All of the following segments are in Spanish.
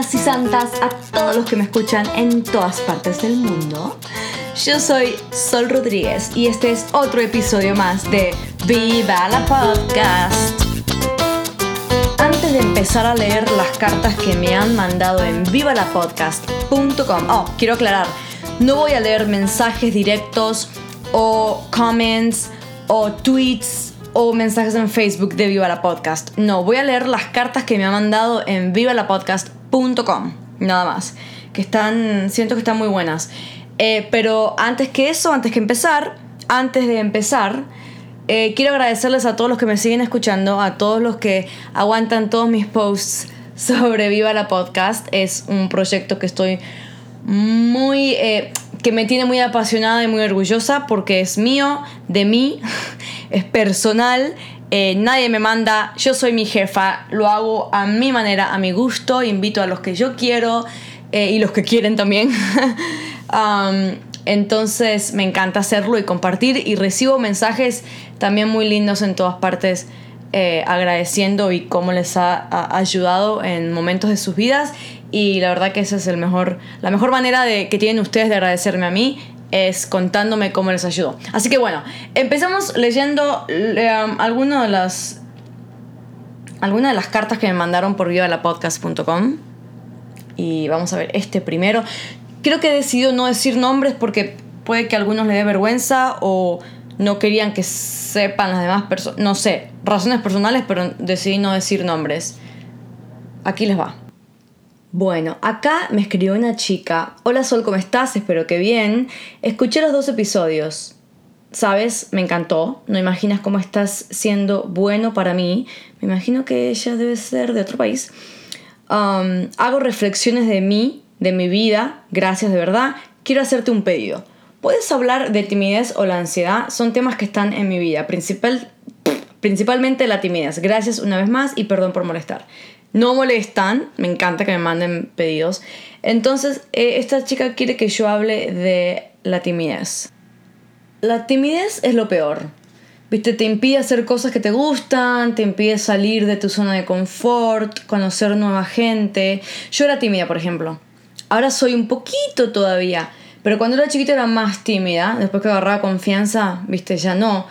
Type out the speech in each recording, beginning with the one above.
y santas a todos los que me escuchan en todas partes del mundo. Yo soy Sol Rodríguez y este es otro episodio más de Viva la Podcast. Antes de empezar a leer las cartas que me han mandado en vivalapodcast.com, oh, quiero aclarar, no voy a leer mensajes directos o comments o tweets o mensajes en Facebook de Viva la Podcast. No, voy a leer las cartas que me ha mandado en vivalapodcast.com. Nada más. Que están, siento que están muy buenas. Eh, pero antes que eso, antes que empezar, antes de empezar, eh, quiero agradecerles a todos los que me siguen escuchando, a todos los que aguantan todos mis posts sobre Viva la Podcast. Es un proyecto que estoy muy... Eh, que me tiene muy apasionada y muy orgullosa porque es mío, de mí, es personal, eh, nadie me manda, yo soy mi jefa, lo hago a mi manera, a mi gusto, invito a los que yo quiero eh, y los que quieren también. Entonces me encanta hacerlo y compartir y recibo mensajes también muy lindos en todas partes. Eh, agradeciendo y cómo les ha ayudado en momentos de sus vidas y la verdad que esa es el mejor, la mejor manera de, que tienen ustedes de agradecerme a mí es contándome cómo les ayudó. Así que bueno, empezamos leyendo um, algunas de las algunas de las cartas que me mandaron por vivalapodcast.com y vamos a ver este primero. Creo que he decidido no decir nombres porque puede que a algunos les dé vergüenza o no querían que sepan las demás personas, no sé, razones personales, pero decidí no decir nombres. Aquí les va. Bueno, acá me escribió una chica. Hola Sol, ¿cómo estás? Espero que bien. Escuché los dos episodios. ¿Sabes? Me encantó. No imaginas cómo estás siendo bueno para mí. Me imagino que ella debe ser de otro país. Hago reflexiones de mí, de mi vida. Gracias de verdad. Quiero hacerte un pedido. ¿Puedes hablar de timidez o la ansiedad? Son temas que están en mi vida. Principal, principalmente la timidez. Gracias una vez más y perdón por molestar no molestan, me encanta que me manden pedidos. Entonces, eh, esta chica quiere que yo hable de la timidez. La timidez es lo peor. Viste, te impide hacer cosas que te gustan, te impide salir de tu zona de confort, conocer nueva gente. Yo era tímida, por ejemplo. Ahora soy un poquito todavía. Pero cuando era chiquita era más tímida. Después que agarraba confianza, viste, ya no.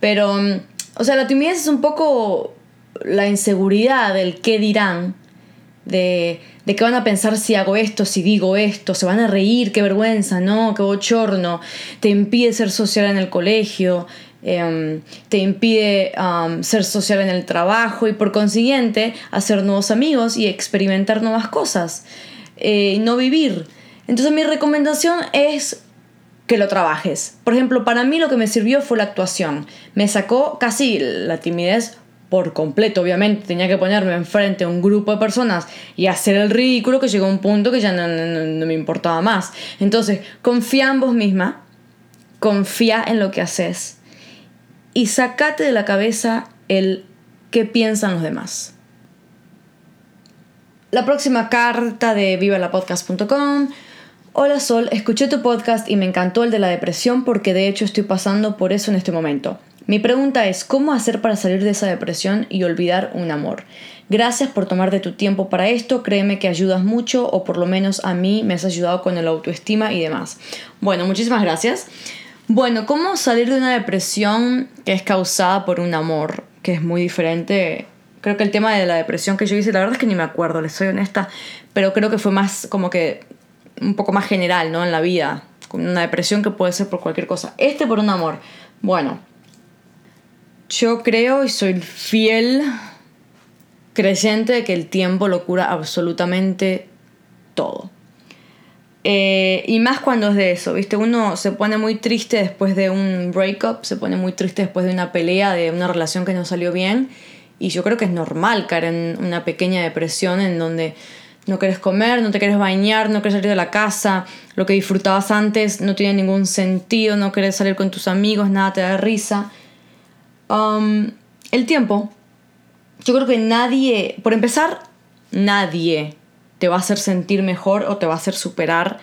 Pero, mm, o sea, la timidez es un poco la inseguridad del qué dirán, de, de qué van a pensar si hago esto, si digo esto, se van a reír, qué vergüenza, no, qué bochorno, te impide ser social en el colegio, em, te impide ser social en el trabajo y por consiguiente hacer nuevos amigos y experimentar nuevas cosas, eh, no vivir. Entonces mi recomendación es que lo trabajes. Por ejemplo, para mí lo que me sirvió fue la actuación. Me sacó casi la timidez por completo, obviamente, tenía que ponerme enfrente a un grupo de personas y hacer el ridículo que llegó a un punto que ya no, me importaba más. Entonces, confía en vos misma, confía en lo que haces y sacate de la cabeza el qué piensan los demás. La próxima carta de vivalapodcast.com. Hola Sol, escuché tu podcast y me encantó el de la depresión porque de hecho estoy pasando por eso en este momento. Mi pregunta es, ¿cómo hacer para salir de esa depresión y olvidar un amor? Gracias por tomarte tu tiempo para esto, créeme que ayudas mucho o por lo menos a mí me has ayudado con el autoestima y demás. Bueno, muchísimas gracias. Bueno, ¿cómo salir de una depresión que es causada por un amor? Que es muy diferente. Creo que el tema de la depresión que yo hice, la verdad es que ni me acuerdo, les soy honesta, pero creo que fue más como que un poco más general, ¿no? En la vida. Una depresión que puede ser por cualquier cosa. Este por un amor. Bueno, yo creo y soy fiel creyente de que el tiempo lo cura absolutamente todo. Eh, y más cuando es de eso, ¿viste? Uno se pone muy triste después de un breakup, se pone muy triste después de una pelea, de una relación que no salió bien. Y yo creo que es normal caer en una pequeña depresión en donde no quieres comer, no te quieres bañar, no quieres salir de la casa, lo que disfrutabas antes no tiene ningún sentido, no quieres salir con tus amigos, nada te da risa. Um, el tiempo. Yo creo que nadie, por empezar, nadie te va a hacer sentir mejor o te va a hacer superar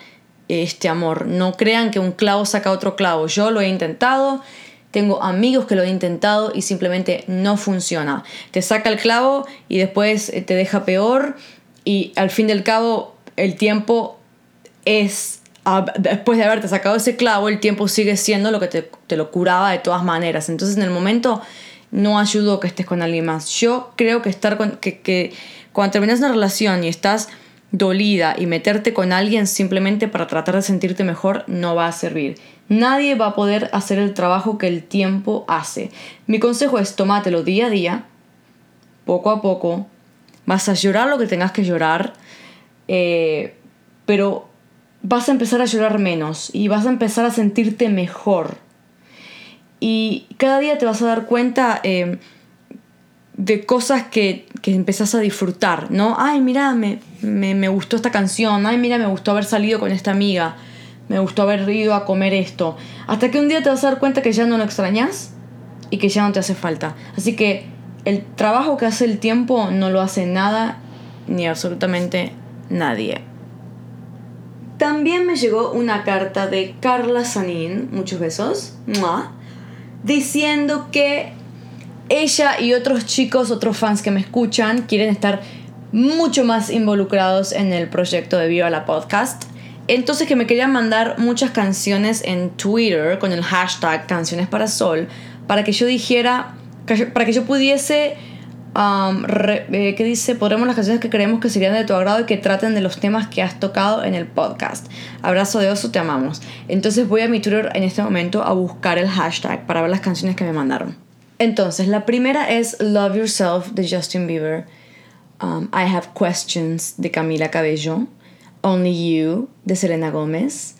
este amor. No crean que un clavo saca otro clavo. Yo lo he intentado, tengo amigos que lo han intentado y simplemente no funciona. Te saca el clavo y después eh, te deja peor y al fin del cabo el tiempo es después de haberte sacado ese clavo, el tiempo sigue siendo lo que te, lo curaba de todas maneras. Entonces, en el momento no ayudó que estés con alguien más. Yo creo que estar con. que, que cuando terminas una relación y estás dolida y meterte con alguien simplemente para tratar de sentirte mejor no va a servir. Nadie va a poder hacer el trabajo que el tiempo hace. Mi consejo es tomátelo día a día, poco a poco. Vas a llorar lo que tengas que llorar, eh, pero vas a empezar a llorar menos y vas a empezar a sentirte mejor. Y cada día te vas a dar cuenta eh, de cosas que, que empezás a disfrutar, ¿no? Ay, mira, me, me, me, gustó esta canción, ay, mira, me gustó haber salido con esta amiga, me gustó haber ido a comer esto. Hasta que un día te vas a dar cuenta que ya no lo extrañas y que ya no te hace falta. Así que el trabajo que hace el tiempo no lo hace nada ni absolutamente nadie. También me llegó una carta de Carla Sanín, muchos besos, diciendo que ella y otros chicos, otros fans que me escuchan, quieren estar mucho más involucrados en el proyecto de Viva la Podcast. Entonces que me querían mandar muchas canciones en Twitter con el hashtag Canciones para Sol para que yo dijera, para que yo pudiese Um, eh, ¿Qué dice? Podremos las canciones que creemos que serían de tu agrado y que traten de los temas que has tocado en el podcast. Abrazo de oso, te amamos. Entonces voy a mi Twitter en este momento a buscar el hashtag para ver las canciones que me mandaron. Entonces, la primera es Love Yourself de Justin Bieber. I Have Questions de Camila Cabello. Only You de Selena Gómez.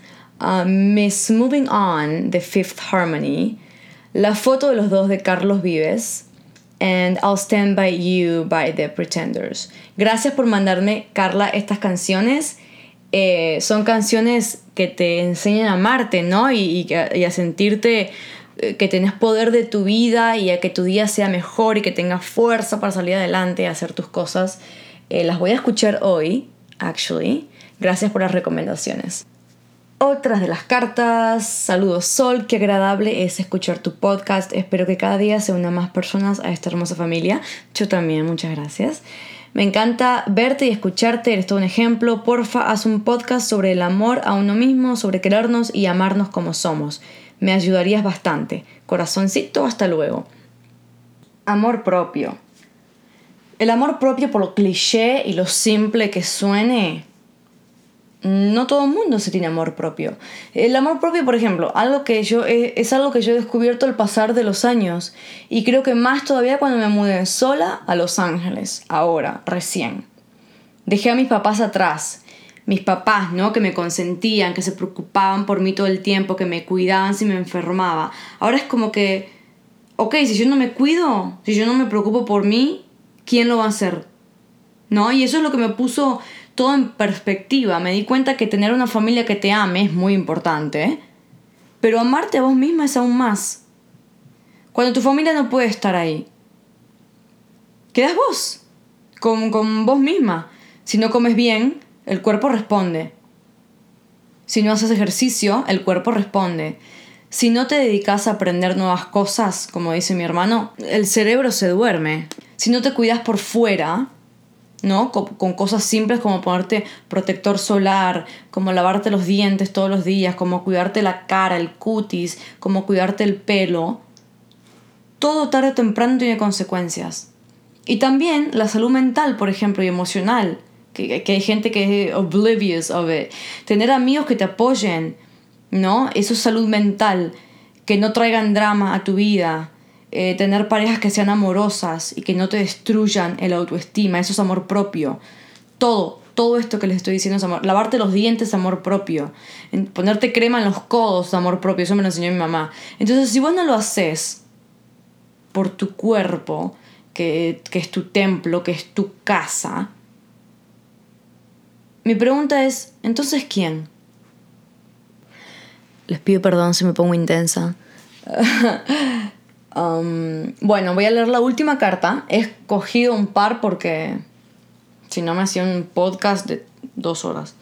Miss Moving On de Fifth Harmony. La foto de los dos de Carlos Vives and I'll Stand By You by The Pretenders. Gracias por mandarme, Carla, estas canciones. Eh, son canciones que te enseñan a amarte, ¿no? Y, a sentirte eh, que tenés poder de tu vida y a que tu día sea mejor y que tengas fuerza para salir adelante y hacer tus cosas. Eh, las voy a escuchar hoy, actually. Gracias por las recomendaciones. Otras de las cartas, saludos Sol, qué agradable es escuchar tu podcast, espero que cada día se unan más personas a esta hermosa familia, yo también, muchas gracias. Me encanta verte y escucharte, eres todo un ejemplo, porfa, haz un podcast sobre el amor a uno mismo, sobre querernos y amarnos como somos, me ayudarías bastante, corazoncito, hasta luego. Amor propio. El amor propio por lo cliché y lo simple que suene, no todo el mundo se tiene amor propio. El amor propio, por ejemplo, algo que yo es algo que yo he descubierto al pasar de los años y creo que más todavía cuando me mudé sola a Los Ángeles, ahora, recién. Dejé a mis papás atrás, mis papás, ¿no? Que me consentían, que se preocupaban por mí todo el tiempo, que me cuidaban si me enfermaba. Ahora es como que, ok, si yo no me cuido, si yo no me preocupo por mí, ¿quién lo va a hacer? ¿No? Y eso es lo que me puso todo en perspectiva. Me di cuenta que tener una familia que te ame es muy importante, pero amarte a vos misma es aún más. Cuando tu familia no puede estar ahí, quedas vos, con, con vos misma. Si no comes bien, el cuerpo responde. Si no haces ejercicio, el cuerpo responde. Si no te dedicas a aprender nuevas cosas, como dice mi hermano, el cerebro se duerme. Si no te cuidas por fuera, ¿no? Con, cosas simples como ponerte protector solar, como lavarte los dientes todos los días, como cuidarte la cara, el cutis, como cuidarte el pelo. Todo tarde o temprano tiene consecuencias. Y también la salud mental, por ejemplo, y emocional, que, que hay gente que es oblivious of it. Tener amigos que te apoyen, ¿no? Eso es salud mental, que no traigan drama a tu vida, eh, tener parejas que sean amorosas y que no te destruyan el autoestima, eso es amor propio. Todo, todo esto que les estoy diciendo es amor. Lavarte los dientes es amor propio. Ponerte crema en los codos es amor propio. Eso me lo enseñó mi mamá. Entonces, si vos no lo haces por tu cuerpo, que, que es tu templo, que es tu casa, mi pregunta es, entonces, ¿quién? Les pido perdón si me pongo intensa. Um, bueno, voy a leer la última carta. He escogido un par porque si no me hacía un podcast de dos horas.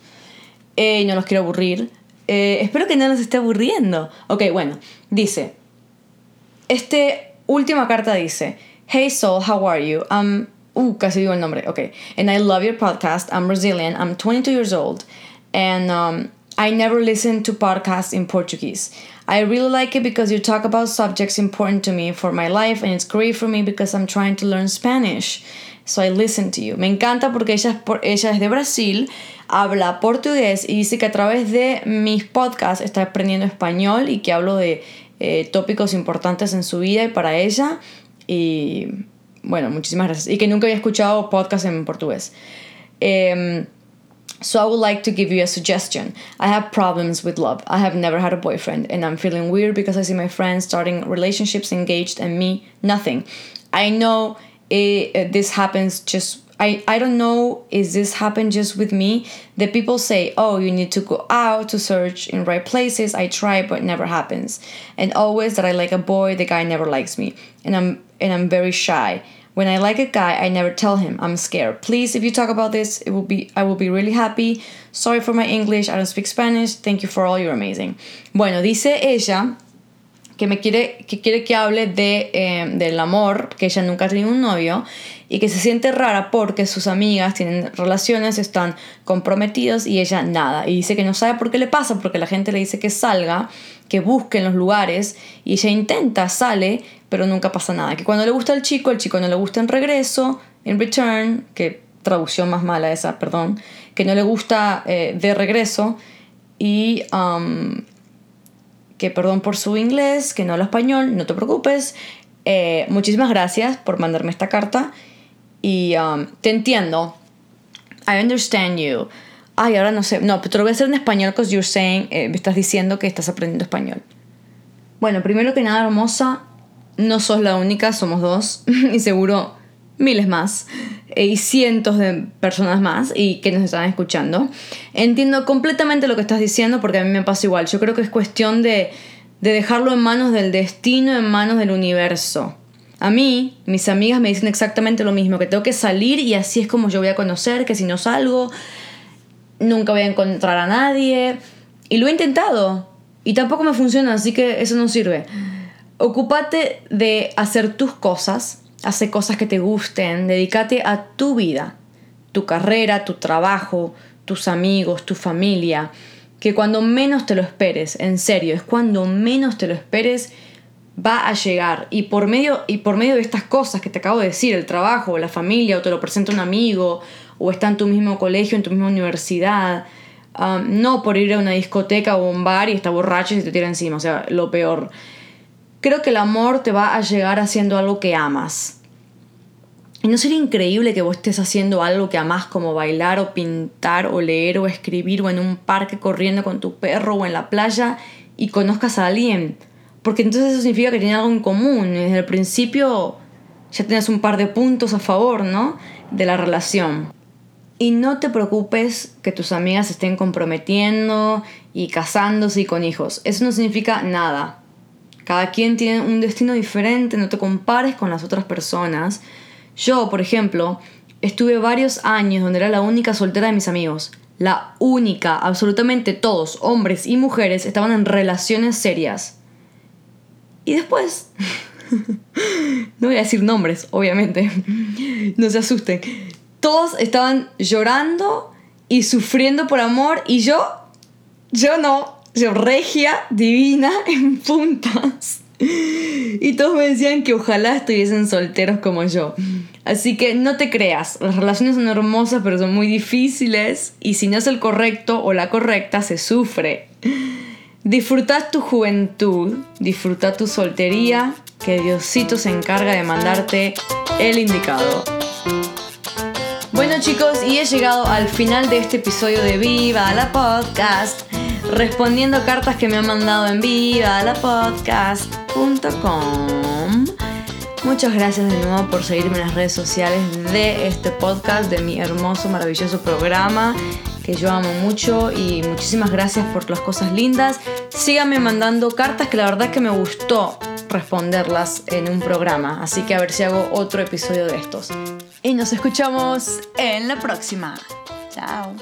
No los quiero aburrir. Eh, espero que no los esté aburriendo. Ok, bueno, dice. Este última carta dice: Hey Soul, how are you? I'm Uh, casi digo el nombre. Okay. And I love your podcast. I'm Brazilian. I'm 22 years old. And um, I never listen to podcasts in Portuguese. I really like it because you talk about subjects important to me for my life, and it's great for me because I'm trying to learn Spanish. So I listen to you. Me encanta porque ella es, ella de Brasil, habla portugués y dice que a través de mis podcasts está aprendiendo español y que hablo de eh, tópicos importantes en su vida y para ella. Y bueno, muchísimas gracias. Y que nunca había escuchado podcasts en portugués. Um, so I would like to give you a suggestion. I have problems with love. I have never had a boyfriend and I'm feeling weird because I see my friends starting relationships engaged and me nothing. I know it, uh, this happens just I, I don't know is this happen just with me the people say oh you need to go out to search in right places i try but never happens and always that i like a boy the guy never likes me and i'm and i'm very shy when i like a guy i never tell him i'm scared. Please if you talk about this it will be i will be really happy. Sorry for my english i don't speak spanish. Thank you for all you're amazing. Bueno dice ella que me quiere que quiere que hable de, eh, del amor, que ella nunca ha tenido un novio y que se siente rara porque sus amigas tienen relaciones, están comprometidos y ella nada. Y dice que no sabe por qué le pasa, porque la gente le dice que salga, que busque en los lugares y ella intenta, sale, pero nunca pasa nada. Que cuando le gusta al chico, el chico no le gusta en regreso, en return, que traducción más mala esa, perdón, que no le gusta eh, de regreso y um, que perdón por su inglés, que no habla español, no te preocupes. Eh, muchísimas gracias por mandarme esta carta y um, te entiendo. I understand you. Ay, ahora no sé. No, pero te lo voy a hacer en español because you're saying, eh, me estás diciendo que estás aprendiendo español. Bueno, primero que nada, hermosa, no sos la única, somos dos y seguro miles más eh, y cientos de personas más y que nos están escuchando. Entiendo completamente lo que estás diciendo porque a mí me pasa igual. Yo creo que es cuestión de, de dejarlo en manos del destino, en manos del universo. A mí, mis amigas me dicen exactamente lo mismo, que tengo que salir y así es como yo voy a conocer, que si no salgo, nunca voy a encontrar a nadie. Y lo he intentado y tampoco me funciona, así que eso no sirve. Ocúpate de hacer tus cosas, Hace cosas que te gusten, dedícate a tu vida, tu carrera, tu trabajo, tus amigos, tu familia, que cuando menos te lo esperes, en serio, es cuando menos te lo esperes, va a llegar. Y por medio, y por medio de estas cosas que te acabo de decir, el trabajo, la familia, o te lo presenta un amigo, o está en tu mismo colegio, en tu misma universidad, um, no por ir a una discoteca o un bar y está borracho y se te tira encima, o sea, lo peor. Creo que el amor te va a llegar haciendo algo que amas. ¿Y no sería increíble que vos estés haciendo algo que amas como bailar o pintar o leer o escribir o en un parque corriendo con tu perro o en la playa y conozcas a alguien? Porque entonces eso significa que tienen algo en común. Desde el principio ya tienes un par de puntos a favor, ¿no? De la relación. Y no te preocupes que tus amigas estén comprometiendo y casándose y con hijos. Eso no significa nada. Cada quien tiene un destino diferente, no te compares con las otras personas. Yo, por ejemplo, estuve varios años donde era la única soltera de mis amigos. La única, absolutamente todos, hombres y mujeres, estaban en relaciones serias. Y después... no voy a decir nombres, obviamente. no se asusten. Todos estaban llorando y sufriendo por amor y yo... Yo no yo regia, divina, en puntas. Y todos me decían que ojalá estuviesen solteros como yo. Así que no te creas, las relaciones son hermosas pero son muy difíciles y si no es el correcto o la correcta se sufre. Disfruta tu juventud, disfruta tu soltería, que Diosito se encarga de mandarte el indicado. Bueno chicos, y he llegado al final de este episodio de Viva la Podcast respondiendo cartas que me han mandado en viva la podcast.com. Muchas gracias de nuevo por seguirme en las redes sociales de este podcast, de mi hermoso, maravilloso programa que yo amo mucho y muchísimas gracias por las cosas lindas. Síganme mandando cartas que la verdad es que me gustó responderlas en un programa, así que a ver si hago otro episodio de estos. Y nos escuchamos en la próxima. Chao.